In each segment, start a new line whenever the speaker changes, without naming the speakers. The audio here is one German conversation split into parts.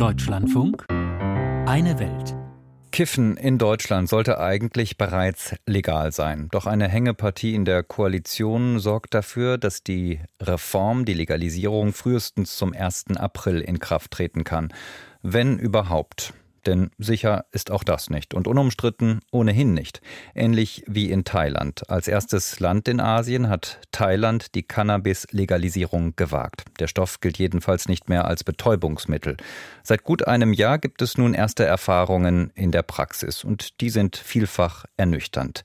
Deutschlandfunk Eine Welt.
Kiffen in Deutschland sollte eigentlich bereits legal sein. Doch eine Hängepartie in der Koalition sorgt dafür, dass die Reform, die Legalisierung frühestens zum 1. April in Kraft treten kann. Wenn überhaupt. Denn sicher ist auch das nicht und unumstritten ohnehin nicht. Ähnlich wie in Thailand. Als erstes Land in Asien hat Thailand die Cannabis-Legalisierung gewagt. Der Stoff gilt jedenfalls nicht mehr als Betäubungsmittel. Seit gut einem Jahr gibt es nun erste Erfahrungen in der Praxis und die sind vielfach ernüchternd.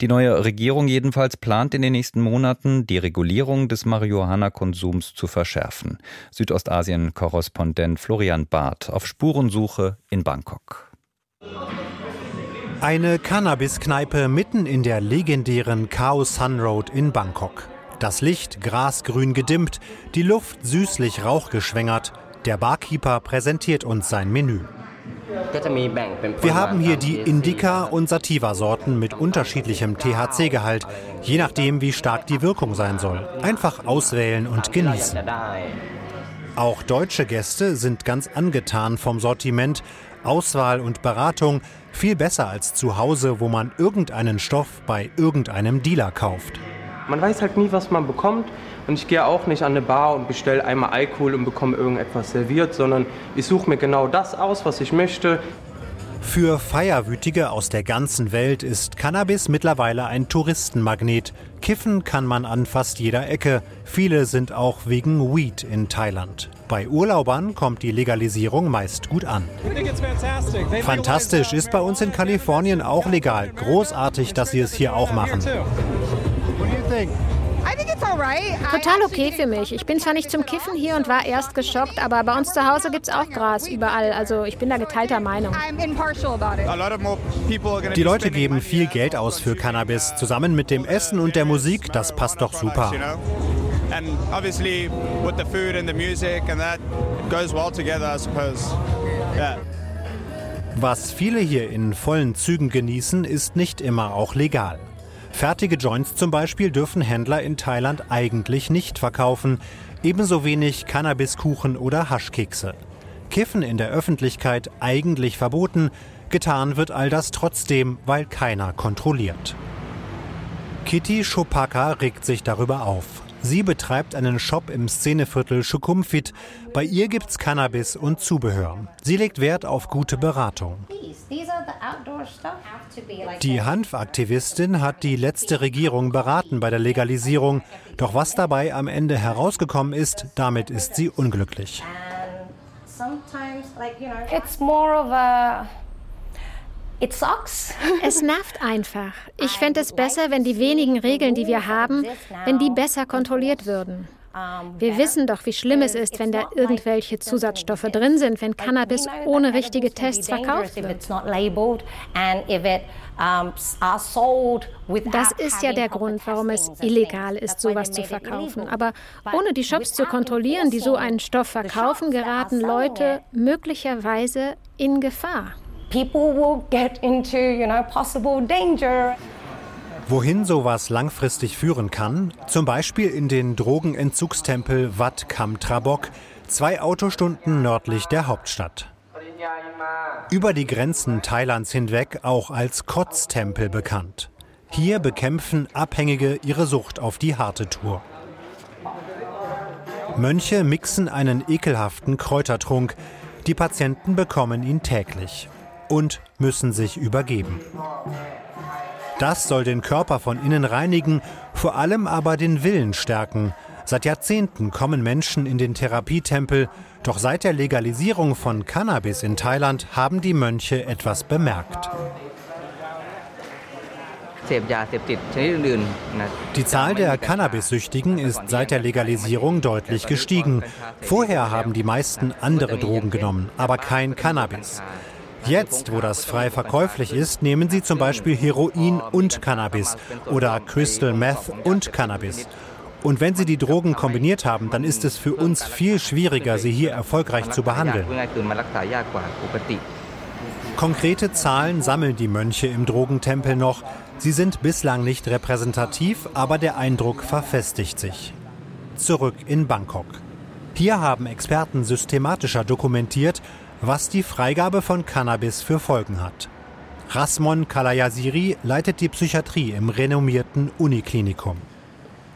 Die neue Regierung jedenfalls plant in den nächsten Monaten, die Regulierung des Marihuana-Konsums zu verschärfen. Südostasien-Korrespondent Florian Barth auf Spurensuche in Bangkok.
Eine Cannabis-Kneipe mitten in der legendären Khao Sun Road in Bangkok. Das Licht grasgrün gedimmt, die Luft süßlich rauchgeschwängert. Der Barkeeper präsentiert uns sein Menü. Wir haben hier die Indica- und Sativa-Sorten mit unterschiedlichem THC-Gehalt, je nachdem, wie stark die Wirkung sein soll. Einfach auswählen und genießen. Auch deutsche Gäste sind ganz angetan vom Sortiment, Auswahl und Beratung viel besser als zu Hause, wo man irgendeinen Stoff bei irgendeinem Dealer kauft.
Man weiß halt nie, was man bekommt. Und ich gehe auch nicht an eine Bar und bestelle einmal Alkohol und bekomme irgendetwas serviert, sondern ich suche mir genau das aus, was ich möchte.
Für Feierwütige aus der ganzen Welt ist Cannabis mittlerweile ein Touristenmagnet. Kiffen kann man an fast jeder Ecke. Viele sind auch wegen Weed in Thailand. Bei Urlaubern kommt die Legalisierung meist gut an. Fantastisch ist bei uns in Kalifornien auch legal. Großartig, dass sie es hier auch machen.
Total okay für mich. Ich bin zwar nicht zum Kiffen hier und war erst geschockt, aber bei uns zu Hause gibt es auch Gras überall. Also ich bin da geteilter Meinung.
Die Leute geben viel Geld aus für Cannabis. Zusammen mit dem Essen und der Musik, das passt doch super. And obviously with the food and the music and that goes well together, I suppose. Yeah. Was viele hier in vollen Zügen genießen, ist nicht immer auch legal. Fertige Joints zum Beispiel dürfen Händler in Thailand eigentlich nicht verkaufen, ebenso wenig Cannabiskuchen oder Haschkekse. Kiffen in der Öffentlichkeit eigentlich verboten, getan wird all das trotzdem, weil keiner kontrolliert. Kitty Chopaka regt sich darüber auf. Sie betreibt einen Shop im Szeneviertel Schukumfit. Bei ihr gibt's Cannabis und Zubehör. Sie legt Wert auf gute Beratung. Die Hanfaktivistin hat die letzte Regierung beraten bei der Legalisierung. Doch was dabei am Ende herausgekommen ist, damit ist sie unglücklich.
It's more of a es nervt einfach. Ich fände es besser, wenn die wenigen Regeln, die wir haben, wenn die besser kontrolliert würden. Wir wissen doch, wie schlimm es ist, wenn da irgendwelche Zusatzstoffe drin sind, wenn Cannabis ohne richtige Tests verkauft wird. Das ist ja der Grund, warum es illegal ist, sowas zu verkaufen. Aber ohne die Shops zu kontrollieren, die so einen Stoff verkaufen, geraten Leute möglicherweise in Gefahr people will get into, you know, possible danger.
Wohin sowas langfristig führen kann, zum Beispiel in den Drogenentzugstempel Wat Kam Trabok, zwei Autostunden nördlich der Hauptstadt. Über die Grenzen Thailands hinweg auch als Kotztempel bekannt. Hier bekämpfen Abhängige ihre Sucht auf die harte Tour. Mönche mixen einen ekelhaften Kräutertrunk. Die Patienten bekommen ihn täglich und müssen sich übergeben. Das soll den Körper von innen reinigen, vor allem aber den Willen stärken. Seit Jahrzehnten kommen Menschen in den Therapietempel, doch seit der Legalisierung von Cannabis in Thailand haben die Mönche etwas bemerkt. Die Zahl der Cannabis-Süchtigen ist seit der Legalisierung deutlich gestiegen. Vorher haben die meisten andere Drogen genommen, aber kein Cannabis. Jetzt, wo das frei verkäuflich ist, nehmen sie zum Beispiel Heroin und Cannabis oder Crystal Meth und Cannabis. Und wenn sie die Drogen kombiniert haben, dann ist es für uns viel schwieriger, sie hier erfolgreich zu behandeln. Konkrete Zahlen sammeln die Mönche im Drogentempel noch. Sie sind bislang nicht repräsentativ, aber der Eindruck verfestigt sich. Zurück in Bangkok. Hier haben Experten systematischer dokumentiert, was die Freigabe von Cannabis für Folgen hat. Rasmon Kalayasiri leitet die Psychiatrie im renommierten Uniklinikum.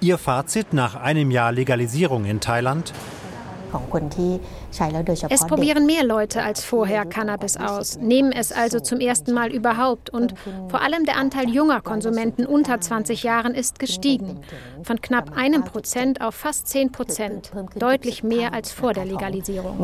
Ihr Fazit nach einem Jahr Legalisierung in Thailand?
Es probieren mehr Leute als vorher Cannabis aus, nehmen es also zum ersten Mal überhaupt und vor allem der Anteil junger Konsumenten unter 20 Jahren ist gestiegen. Von knapp einem Prozent auf fast 10 Prozent, deutlich mehr als vor der Legalisierung.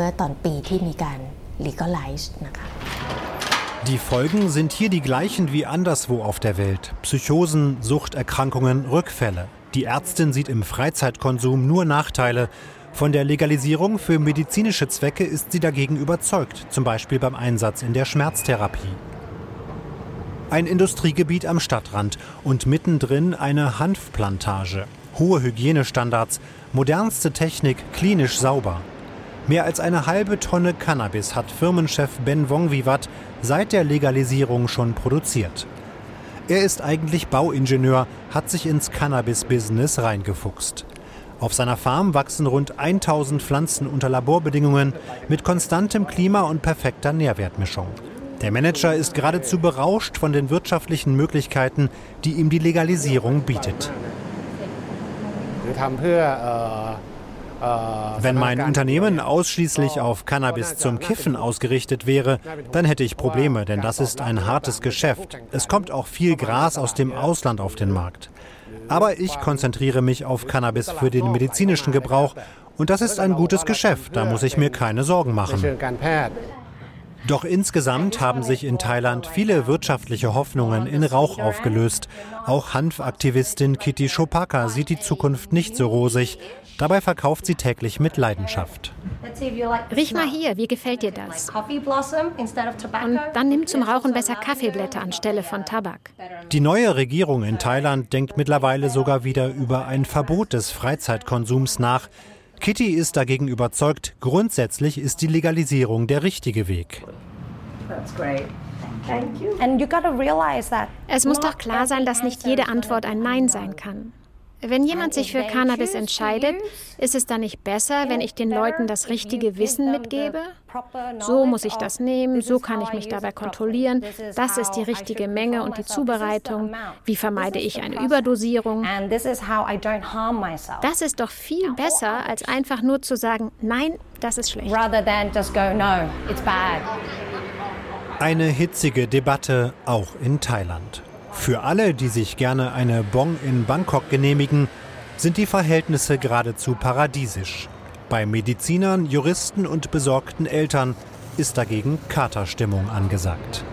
Die Folgen sind hier die gleichen wie anderswo auf der Welt. Psychosen, Suchterkrankungen, Rückfälle. Die Ärztin sieht im Freizeitkonsum nur Nachteile. Von der Legalisierung für medizinische Zwecke ist sie dagegen überzeugt, zum Beispiel beim Einsatz in der Schmerztherapie. Ein Industriegebiet am Stadtrand und mittendrin eine Hanfplantage. Hohe Hygienestandards, modernste Technik, klinisch sauber. Mehr als eine halbe Tonne Cannabis hat Firmenchef Ben Wongvivat seit der Legalisierung schon produziert. Er ist eigentlich Bauingenieur, hat sich ins Cannabis-Business reingefuchst. Auf seiner Farm wachsen rund 1000 Pflanzen unter Laborbedingungen mit konstantem Klima und perfekter Nährwertmischung. Der Manager ist geradezu berauscht von den wirtschaftlichen Möglichkeiten, die ihm die Legalisierung bietet. Wenn mein Unternehmen ausschließlich auf Cannabis zum Kiffen ausgerichtet wäre, dann hätte ich Probleme, denn das ist ein hartes Geschäft. Es kommt auch viel Gras aus dem Ausland auf den Markt. Aber ich konzentriere mich auf Cannabis für den medizinischen Gebrauch. Und das ist ein gutes Geschäft, da muss ich mir keine Sorgen machen. Doch insgesamt haben sich in Thailand viele wirtschaftliche Hoffnungen in Rauch aufgelöst. Auch Hanfaktivistin Kitty Chopaka sieht die Zukunft nicht so rosig. Dabei verkauft sie täglich mit Leidenschaft.
Riech mal hier, wie gefällt dir das? Und dann nimm zum Rauchen besser Kaffeeblätter anstelle von Tabak.
Die neue Regierung in Thailand denkt mittlerweile sogar wieder über ein Verbot des Freizeitkonsums nach. Kitty ist dagegen überzeugt, grundsätzlich ist die Legalisierung der richtige Weg.
Es muss doch klar sein, dass nicht jede Antwort ein Nein sein kann. Wenn jemand sich für Cannabis entscheidet, ist es dann nicht besser, wenn ich den Leuten das richtige Wissen mitgebe? So muss ich das nehmen, so kann ich mich dabei kontrollieren, das ist die richtige Menge und die Zubereitung, wie vermeide ich eine Überdosierung. Das ist doch viel besser, als einfach nur zu sagen, nein, das ist schlecht.
Eine hitzige Debatte auch in Thailand. Für alle, die sich gerne eine Bong in Bangkok genehmigen, sind die Verhältnisse geradezu paradiesisch. Bei Medizinern, Juristen und besorgten Eltern ist dagegen Katerstimmung angesagt.